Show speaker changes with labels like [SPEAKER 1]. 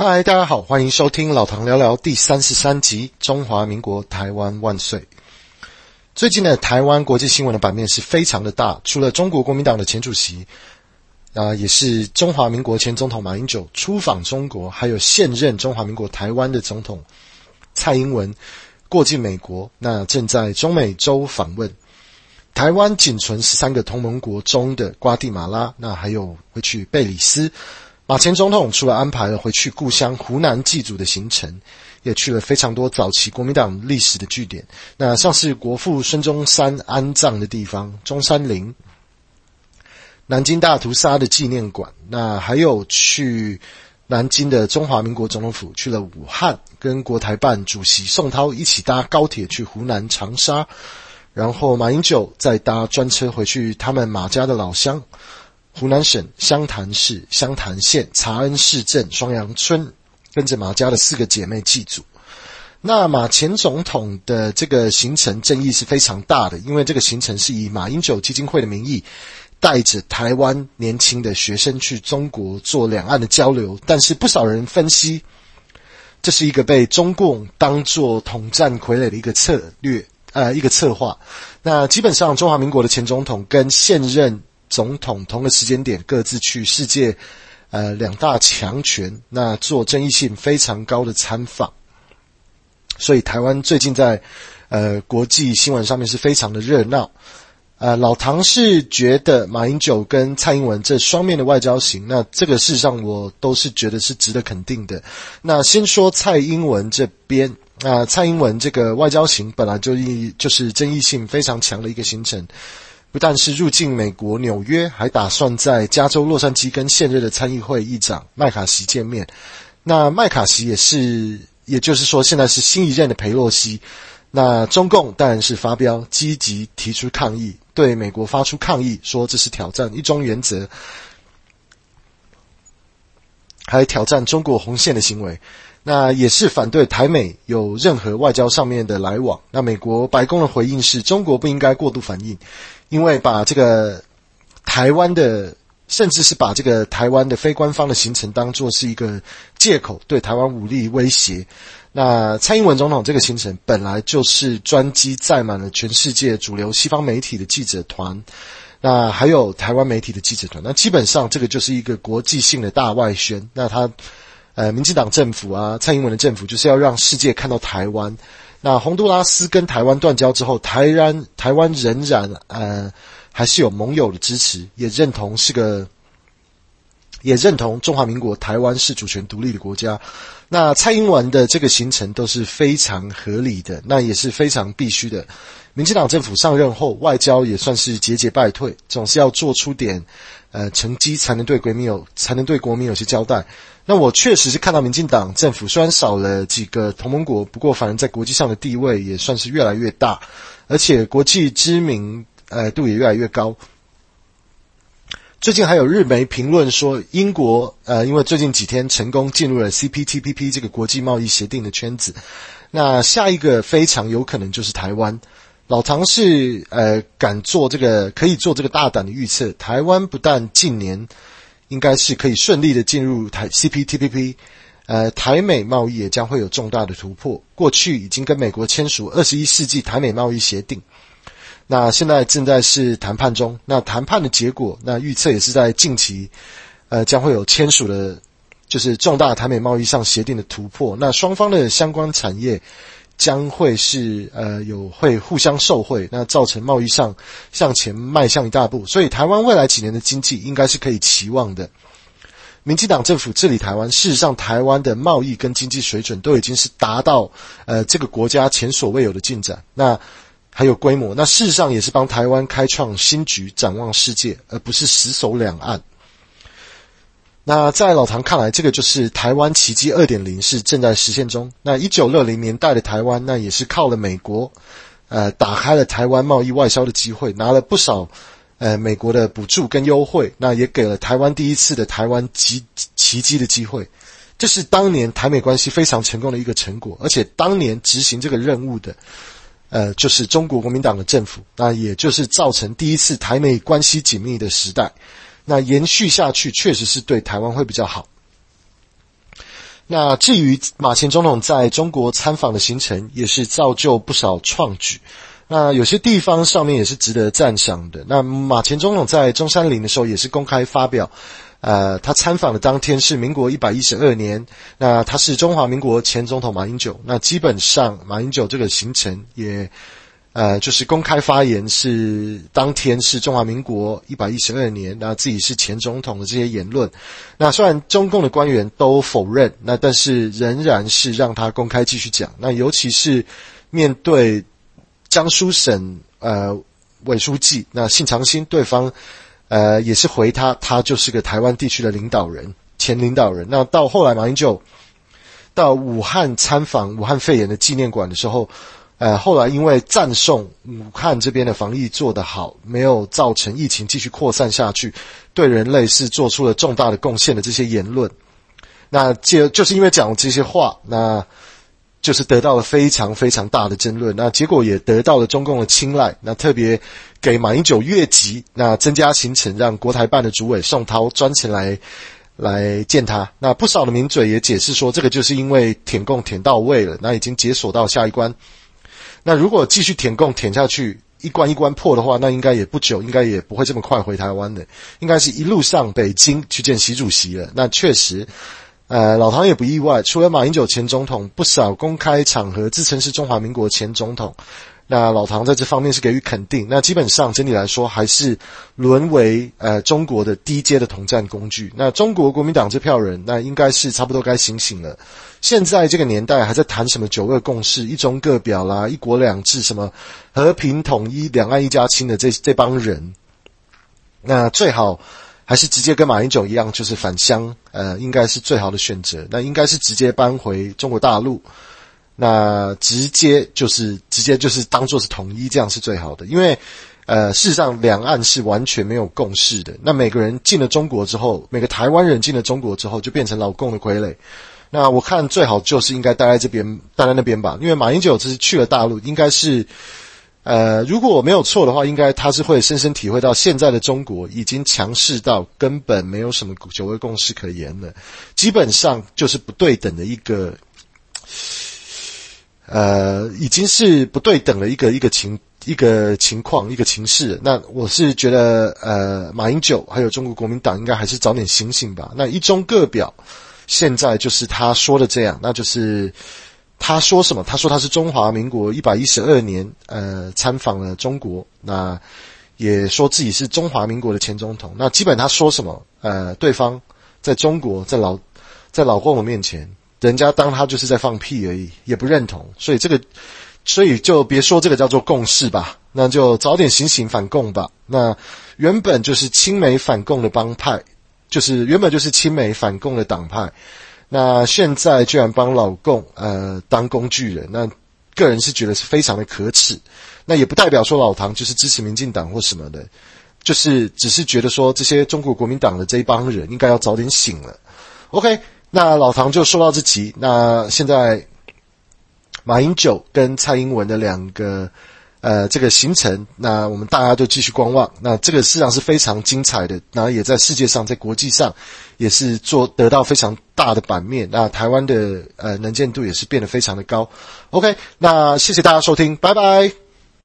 [SPEAKER 1] 嗨，大家好，欢迎收听老唐聊聊第三十三集《中华民国台湾万岁》。最近的台湾国际新闻的版面是非常的大，除了中国国民党的前主席，啊、也是中华民国前总统马英九出访中国，还有现任中华民国台湾的总统蔡英文过境美国，那正在中美洲访问。台湾仅存十三个同盟国中的瓜地马拉，那还有会去贝里斯。马前总统除了安排了回去故乡湖南祭祖的行程，也去了非常多早期国民党历史的据点。那像是国父孙中山安葬的地方中山陵、南京大屠杀的纪念馆，那还有去南京的中华民国总统府，去了武汉，跟国台办主席宋涛一起搭高铁去湖南长沙，然后马英九再搭专车回去他们马家的老乡。湖南省湘潭市湘潭县茶恩市镇双阳村，跟着马家的四个姐妹祭祖。那马前总统的这个行程争议是非常大的，因为这个行程是以马英九基金会的名义，带着台湾年轻的学生去中国做两岸的交流。但是不少人分析，这是一个被中共当作统战傀儡的一个策略，呃，一个策划。那基本上中华民国的前总统跟现任。总统同个时间点各自去世界，呃，两大强权，那做争议性非常高的参访，所以台湾最近在呃国际新闻上面是非常的热闹。呃，老唐是觉得马英九跟蔡英文这双面的外交行，那这个事实上我都是觉得是值得肯定的。那先说蔡英文这边，啊、蔡英文这个外交行本来就一就是争议性非常强的一个行程。但是入境美国纽约，还打算在加州洛杉矶跟现任的参议会议长麦卡锡见面。那麦卡锡也是，也就是说，现在是新一任的裴洛西。那中共当然是发飙，积极提出抗议，对美国发出抗议，说这是挑战一中原则，还挑战中国红线的行为。那也是反对台美有任何外交上面的来往。那美国白宫的回应是中国不应该过度反应。因为把这个台湾的，甚至是把这个台湾的非官方的行程当作是一个借口，对台湾武力威胁。那蔡英文总统这个行程本来就是专机载满了全世界主流西方媒体的记者团，那还有台湾媒体的记者团。那基本上这个就是一个国际性的大外宣。那他，呃，民进党政府啊，蔡英文的政府就是要让世界看到台湾。那洪都拉斯跟台湾断交之后，台湾台湾仍然呃还是有盟友的支持，也认同是个，也认同中华民国台湾是主权独立的国家。那蔡英文的这个行程都是非常合理的，那也是非常必须的。民进党政府上任后，外交也算是节节败退，总是要做出点呃成绩，才能对国民有才能对国民有些交代。那我确实是看到民进党政府虽然少了几个同盟国，不过反正在国际上的地位也算是越来越大，而且国际知名呃度也越来越高。最近还有日媒评论说，英国呃因为最近几天成功进入了 CPTPP 这个国际贸易协定的圈子，那下一个非常有可能就是台湾。老唐是呃敢做这个可以做这个大胆的预测，台湾不但近年。应该是可以顺利的进入台 CPTPP，呃，台美贸易也将会有重大的突破。过去已经跟美国签署二十一世纪台美贸易协定，那现在正在是谈判中。那谈判的结果，那预测也是在近期，呃，将会有签署的，就是重大台美贸易上协定的突破。那双方的相关产业。将会是呃有会互相受惠，那造成贸易上向前迈向一大步，所以台湾未来几年的经济应该是可以期望的。民进党政府治理台湾，事实上台湾的贸易跟经济水准都已经是达到呃这个国家前所未有的进展，那还有规模，那事实上也是帮台湾开创新局，展望世界，而不是死守两岸。那在老唐看来，这个就是台湾奇迹二点零是正在实现中。那一九六零年代的台湾，那也是靠了美国，呃，打开了台湾贸易外销的机会，拿了不少呃美国的补助跟优惠，那也给了台湾第一次的台湾奇奇迹的机会。这是当年台美关系非常成功的一个成果，而且当年执行这个任务的，呃，就是中国国民党的政府，那也就是造成第一次台美关系紧密的时代。那延续下去，确实是对台湾会比较好。那至于马前总统在中国参访的行程，也是造就不少创举。那有些地方上面也是值得赞赏的。那马前总统在中山陵的时候，也是公开发表。呃，他参访的当天是民国一百一十二年，那他是中华民国前总统马英九。那基本上马英九这个行程也，呃，就是公开发言是当天是中华民国一百一十二年，那自己是前总统的这些言论。那虽然中共的官员都否认，那但是仍然是让他公开继续讲。那尤其是面对江苏省呃委书记那信长星，对方。呃，也是回他，他就是个台湾地区的领导人，前领导人。那到后来，马英九到武汉参访武汉肺炎的纪念馆的时候，呃，后来因为赞颂武汉这边的防疫做得好，没有造成疫情继续扩散下去，对人类是做出了重大的贡献的这些言论，那就就是因为讲这些话，那。就是得到了非常非常大的争论，那结果也得到了中共的青睐，那特别给马英九越级，那增加行程，让国台办的主委宋涛专程来来见他。那不少的名嘴也解释说，这个就是因为舔共舔到位了，那已经解锁到下一关。那如果继续舔共舔下去，一关一关破的话，那应该也不久，应该也不会这么快回台湾的，应该是一路上北京去见习主席了。那确实。呃，老唐也不意外，除了马英九前总统，不少公开场合自称是中华民国前总统，那老唐在这方面是给予肯定。那基本上整体来说，还是沦为呃中国的低阶的统战工具。那中国国民党这票人，那应该是差不多该醒醒了。现在这个年代还在谈什么九二共识、一中各表啦、一国两制、什么和平统一、两岸一家亲的这这帮人，那最好。还是直接跟马英九一样，就是返乡，呃，应该是最好的选择。那应该是直接搬回中国大陆，那直接就是直接就是当做是统一，这样是最好的。因为，呃，事实上两岸是完全没有共识的。那每个人进了中国之后，每个台湾人进了中国之后，就变成老共的傀儡。那我看最好就是应该待在这边，待在那边吧。因为马英九这是去了大陆，应该是。呃，如果我没有错的话，应该他是会深深体会到现在的中国已经强势到根本没有什么九二共识可言了，基本上就是不对等的一个，呃，已经是不对等的一个一个情一个情况一个情势。那我是觉得，呃，马英九还有中国国民党应该还是早点醒醒吧。那一中各表，现在就是他说的这样，那就是。他说什么？他说他是中华民国一百一十二年，呃，参访了中国，那也说自己是中华民国的前总统。那基本他说什么？呃，对方在中国，在老在老共的面前，人家当他就是在放屁而已，也不认同。所以这个，所以就别说这个叫做共识吧，那就早点醒醒反共吧。那原本就是亲美反共的帮派，就是原本就是亲美反共的党派。那现在居然帮老共呃当工具人，那个人是觉得是非常的可耻。那也不代表说老唐就是支持民进党或什么的，就是只是觉得说这些中国国民党的这一帮人应该要早点醒了。OK，那老唐就说到这集。那现在马英九跟蔡英文的两个。呃，这个行程，那我们大家就继续观望。那这个市场是非常精彩的，然后也在世界上，在国际上也是做得到非常大的版面。那台湾的呃能见度也是变得非常的高。OK，那谢谢大家收听，拜拜。